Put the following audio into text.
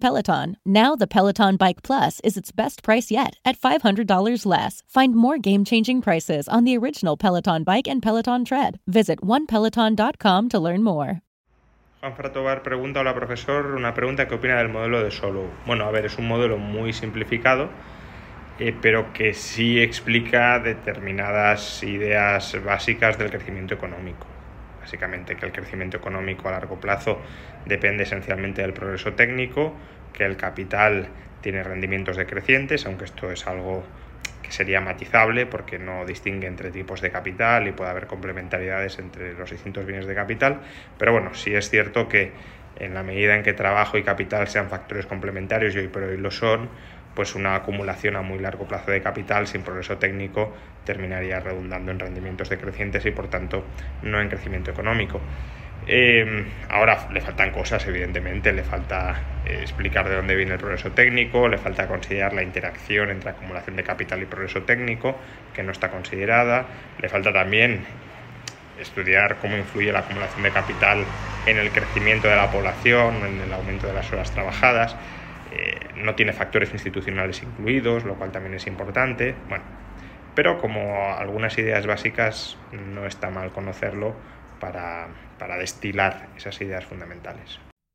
Peloton. Now the Peloton Bike Plus is its best price yet at $500 less. Find more game-changing prices on the original Peloton Bike and Peloton Tread. Visit onepeloton.com to learn more. Juan Fratobar pregunta, hola profesor, una pregunta, ¿qué opina del modelo de Solo? Bueno, a ver, es un modelo muy simplificado, eh, pero que sí explica determinadas ideas básicas del crecimiento económico. Básicamente que el crecimiento económico a largo plazo depende esencialmente del progreso técnico, que el capital tiene rendimientos decrecientes, aunque esto es algo que sería matizable porque no distingue entre tipos de capital y puede haber complementariedades entre los distintos bienes de capital, pero bueno, sí es cierto que en la medida en que trabajo y capital sean factores complementarios y hoy por hoy lo son, pues una acumulación a muy largo plazo de capital sin progreso técnico terminaría redundando en rendimientos decrecientes y por tanto no en crecimiento económico. Eh, ahora le faltan cosas, evidentemente, le falta eh, explicar de dónde viene el progreso técnico, le falta considerar la interacción entre acumulación de capital y progreso técnico, que no está considerada, le falta también estudiar cómo influye la acumulación de capital en el crecimiento de la población, en el aumento de las horas trabajadas. Eh, no tiene factores institucionales incluidos, lo cual también es importante. Bueno, pero como algunas ideas básicas, no está mal conocerlo para, para destilar esas ideas fundamentales.